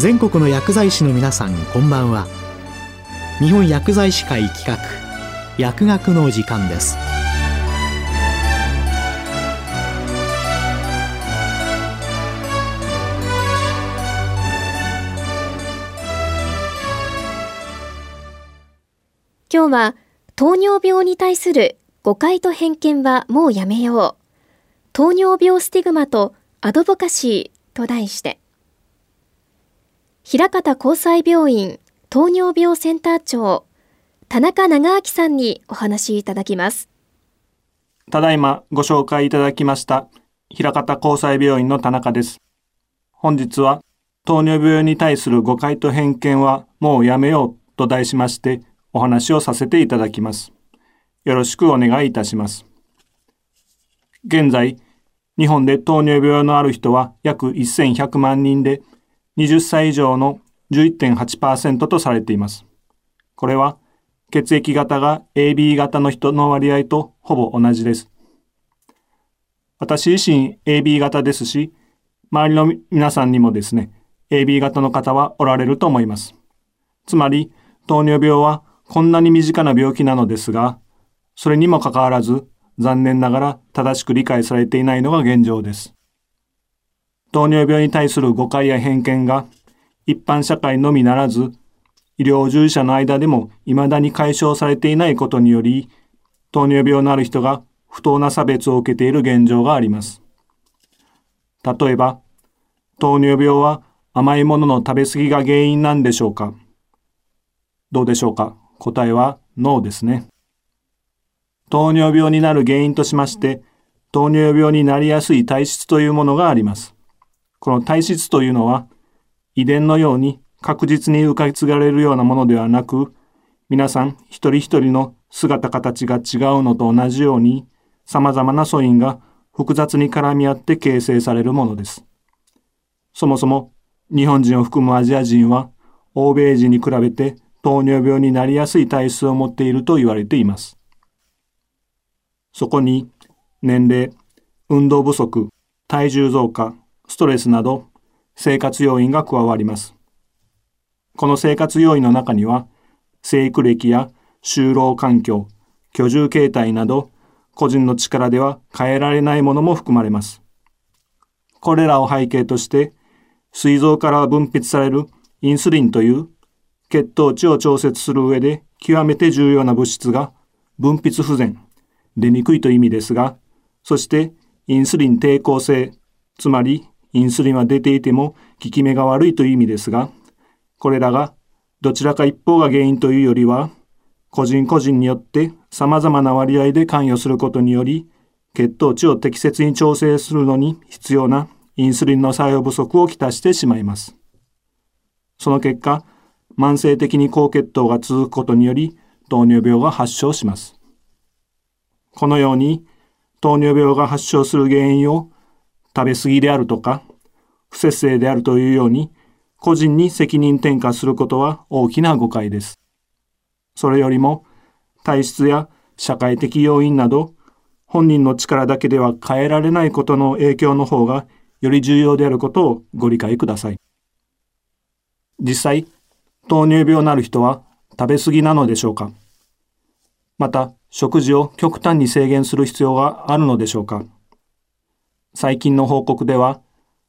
全国の薬剤師の皆さんこんばんは。日本薬剤師会企画薬学の時間です。今日は糖尿病に対する誤解と偏見はもうやめよう。糖尿病スティグマとアドボカシーと題して。平方交際病院糖尿病センター長田中長明さんにお話しいただきますただいまご紹介いただきました平方交際病院の田中です本日は糖尿病に対する誤解と偏見はもうやめようと題しましてお話をさせていただきます。よろしくお願いいたします。現在、日本で糖尿病のある人は約1100万人で、20歳以上の11.8%とされています。これは、血液型が AB 型の人の割合とほぼ同じです。私自身 AB 型ですし、周りの皆さんにもですね、AB 型の方はおられると思います。つまり、糖尿病はこんなに身近な病気なのですが、それにもかかわらず、残念ながら正しく理解されていないのが現状です。糖尿病に対する誤解や偏見が、一般社会のみならず、医療従事者の間でも未だに解消されていないことにより、糖尿病のある人が不当な差別を受けている現状があります。例えば、糖尿病は甘いものの食べ過ぎが原因なんでしょうか？どうでしょうか？答えはノーですね。糖尿病になる原因としまして、糖尿病になりやすい体質というものがあります。この体質というのは、遺伝のように確実に受け継がれるようなものではなく、皆さん一人一人の姿形が違うのと同じように、様々な素因が複雑に絡み合って形成されるものです。そもそも日本人を含むアジア人は欧米人に比べて糖尿病になりやすい体質を持っていると言われています。そこに年齢、運動不足、体重増加、ストレスなど生活要因が加わります。この生活要因の中には、生育歴や就労環境、居住形態など個人の力では変えられないものも含まれます。これらを背景として、膵臓から分泌されるインスリンという血糖値を調節する上で極めて重要な物質が分泌不全、出にくいという意味ですが、そしてインスリン抵抗性、つまりインスリンは出ていても効き目が悪いという意味ですが、これらがどちらか一方が原因というよりは、個人個人によって様々な割合で関与することにより、血糖値を適切に調整するのに必要なインスリンの作用不足をきたしてしまいます。その結果、慢性的に高血糖が続くことにより糖尿病が発症します。このように糖尿病が発症する原因を食べ過ぎであるとか不節制であるというように個人に責任転嫁することは大きな誤解です。それよりも体質や社会的要因など本人の力だけでは変えられないことの影響の方がより重要であることをご理解ください。実際、糖尿病のある人は食べ過ぎなのでしょうかまた、食事を極端に制限する必要があるのでしょうか最近の報告では、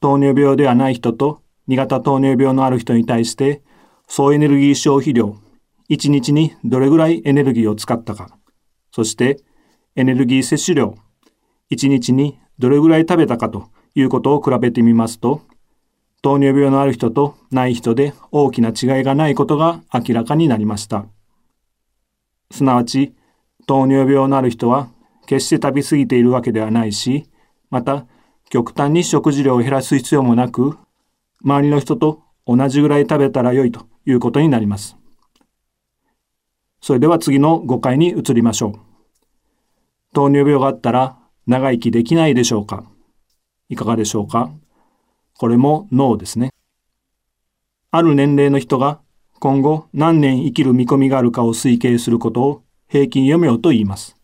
糖尿病ではない人と2型糖尿病のある人に対して、総エネルギー消費量、1日にどれぐらいエネルギーを使ったか、そしてエネルギー摂取量、1日にどれぐらい食べたかということを比べてみますと、糖尿病のある人とない人で大きな違いがないことが明らかになりました。すなわち、糖尿病のある人は決して食べ過ぎているわけではないし、また極端に食事量を減らす必要もなく、周りの人と同じぐらい食べたら良いということになります。それでは次の誤解に移りましょう。糖尿病があったら長生きできないでしょうかいかがでしょうかこれもノーですね。ある年齢の人が今後何年生きる見込みがあるかを推計することを平均余命と言います。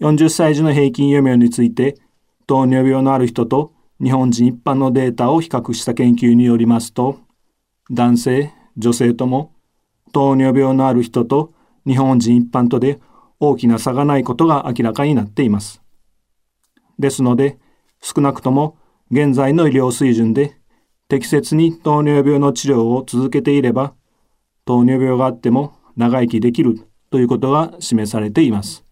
40歳児の平均余命について糖尿病のある人と日本人一般のデータを比較した研究によりますと、男性、女性とも糖尿病のある人と日本人一般とで大きな差がないことが明らかになっています。ですので、少なくとも現在の医療水準で適切に糖尿病の治療を続けていれば、糖尿病があっても長生きできるということが示されています。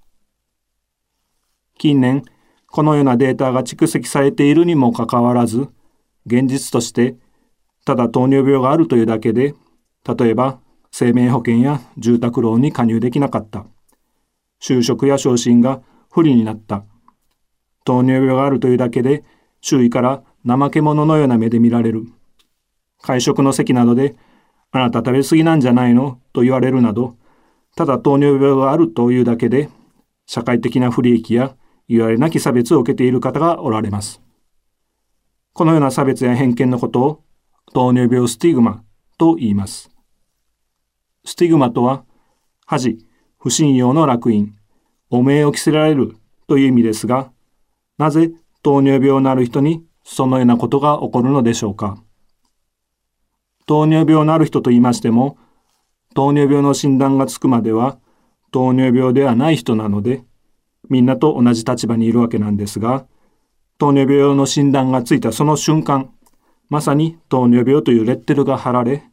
近年、このようなデータが蓄積されているにもかかわらず、現実としてただ糖尿病があるというだけで、例えば生命保険や住宅ローンに加入できなかった。就職や昇進が不利になった。糖尿病があるというだけで周囲から怠け者のような目で見られる。会食の席などであなた食べ過ぎなんじゃないの？と言われるなど、ただ糖尿病があるというだけで社会的な不利益や言われなき差別を受けている方がおられます。このような差別や偏見のことを糖尿病スティグマと言います。スティグマとは、恥、不信用の烙印、汚名を着せられるという意味ですが、なぜ糖尿病のある人にそのようなことが起こるのでしょうか。糖尿病のある人と言いましても、糖尿病の診断がつくまでは糖尿病ではない人なので、みんなと同じ立場にいるわけなんですが、糖尿病の診断がついたその瞬間、まさに糖尿病というレッテルが貼られ、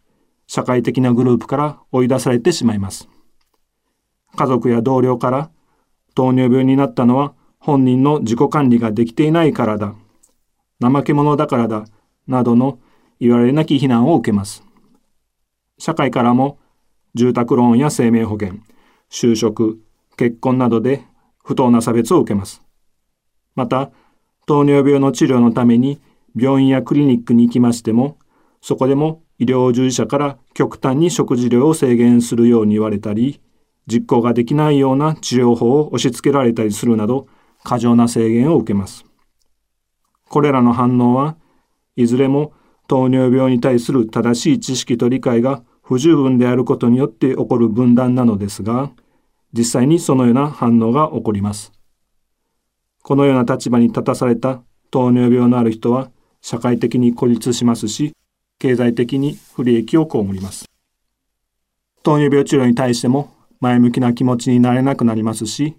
社会的なグループから追い出されてしまいます。家族や同僚から糖尿病になったのは本人の自己管理ができていないからだ、怠け者だからだ、などの言われなき非難を受けます。社会からも住宅ローンや生命保険、就職、結婚などで不当な差別を受けます。また、糖尿病の治療のために病院やクリニックに行きましても、そこでも医療従事者から極端に食事量を制限するように言われたり、実行ができないような治療法を押し付けられたりするなど、過剰な制限を受けます。これらの反応はいずれも糖尿病に対する正しい知識と理解が不十分であることによって起こる分断なのですが、実際にそのような反応が起こります。このような立場に立たされた糖尿病のある人は社会的に孤立しますし、経済的に不利益を被ります。糖尿病治療に対しても前向きな気持ちになれなくなりますし、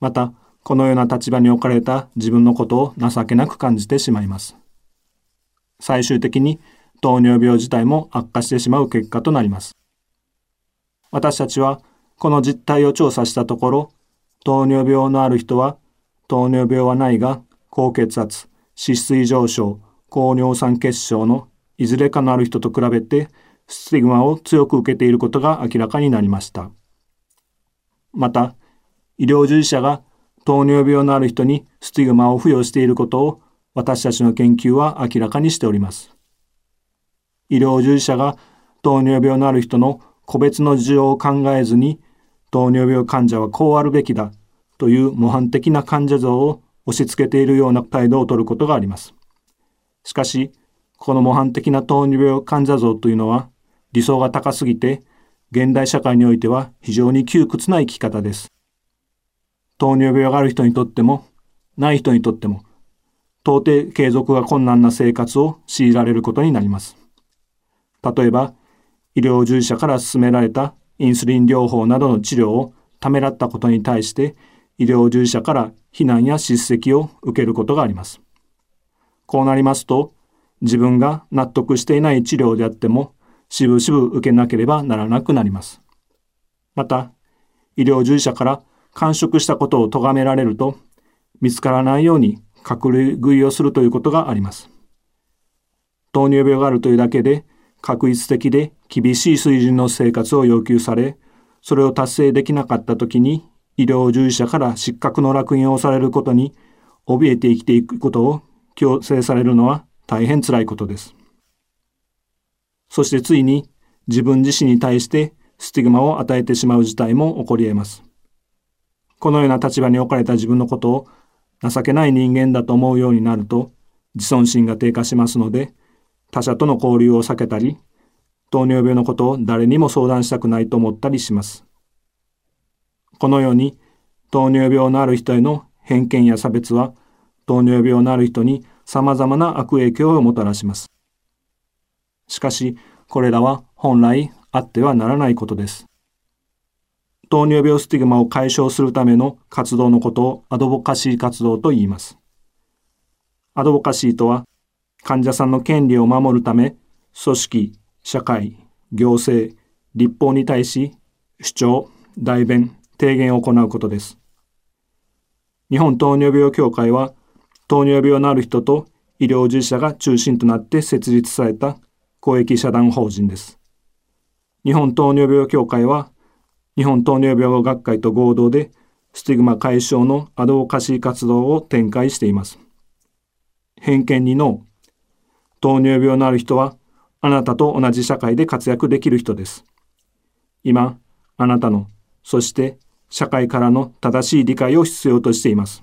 また、このような立場に置かれた自分のことを情けなく感じてしまいます。最終的に糖尿病自体も悪化してしまう結果となります。私たちはこの実態を調査したところ、糖尿病のある人は糖尿病はないが高血圧、脂質異常症、高尿酸血症のいずれかのある人と比べてスティグマを強く受けていることが明らかになりました。また、医療従事者が糖尿病のある人にスティグマを付与していることを私たちの研究は明らかにしております。医療従事者が糖尿病のある人の個別の事情を考えずに糖尿病患者はこうあるべきだという模範的な患者像を押し付けているような態度を取ることがあります。しかし、この模範的な糖尿病患者像というのは理想が高すぎて、現代社会においては非常に窮屈な生き方です。糖尿病がある人にとっても、ない人にとっても、到底継続が困難な生活を強いられることになります。例えば、医療従事者から勧められたインスリン療法などの治療をためらったことに対して、医療従事者から非難や叱責を受けることがあります。こうなりますと、自分が納得していない治療であっても、しぶしぶ受けなければならなくなります。また、医療従事者から完食したことを咎められると、見つからないように隠れ食いをするということがあります。糖尿病があるというだけで、確一的で厳しい水準の生活を要求され、それを達成できなかったときに医療従事者から失格の烙印をされることに怯えて生きていくことを強制されるのは大変辛いことです。そしてついに自分自身に対してスティグマを与えてしまう事態も起こり得ます。このような立場に置かれた自分のことを情けない人間だと思うようになると自尊心が低下しますので他者との交流を避けたり糖尿病のことを誰にも相談したくないと思ったりします。このように糖尿病のある人への偏見や差別は糖尿病のある人に様々な悪影響をもたらします。しかし、これらは本来あってはならないことです。糖尿病スティグマを解消するための活動のことをアドボカシー活動と言います。アドボカシーとは、患者さんの権利を守るため、組織、社会、行政、立法に対し主張、代弁、提言を行うことです。日本糖尿病協会は、糖尿病のある人と医療従事者が中心となって設立された公益社団法人です。日本糖尿病協会は、日本糖尿病学会と合同で、スティグマ解消のアドボカシー活動を展開しています。偏見にノー。糖尿病のある人は、あなたと同じ社会で活躍できる人です。今、あなたの、そして社会からの正しい理解を必要としています。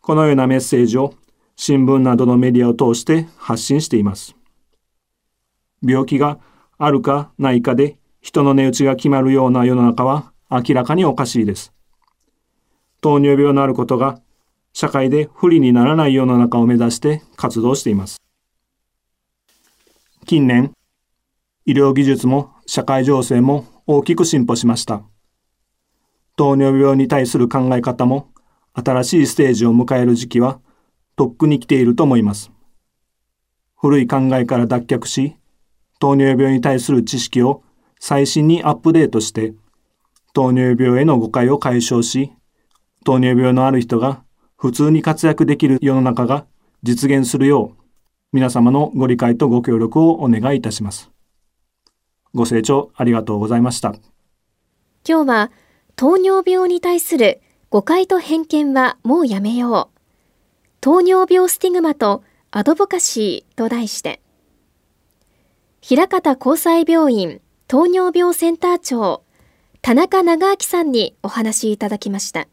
このようなメッセージを新聞などのメディアを通して発信しています。病気があるかないかで人の値打ちが決まるような世の中は明らかにおかしいです。糖尿病のあることが社会で不利にならない世の中を目指して活動しています。近年、医療技術も社会情勢も大きく進歩しました。糖尿病に対する考え方も新しいステージを迎える時期はとっくに来ていると思います。古い考えから脱却し、糖尿病に対する知識を最新にアップデートして、糖尿病への誤解を解消し、糖尿病のある人が普通に活躍できる世の中が実現するよう、皆様のご理解とご協力をお願いいたします。ご清聴ありがとうございました。今日は糖尿病に対する誤解と偏見はもうやめよう。糖尿病スティグマとアドボカシーと題して、平方交際病院糖尿病センター長、田中長明さんにお話いただきました。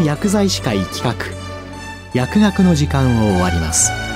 本薬剤師会企画薬学の時間を終わります。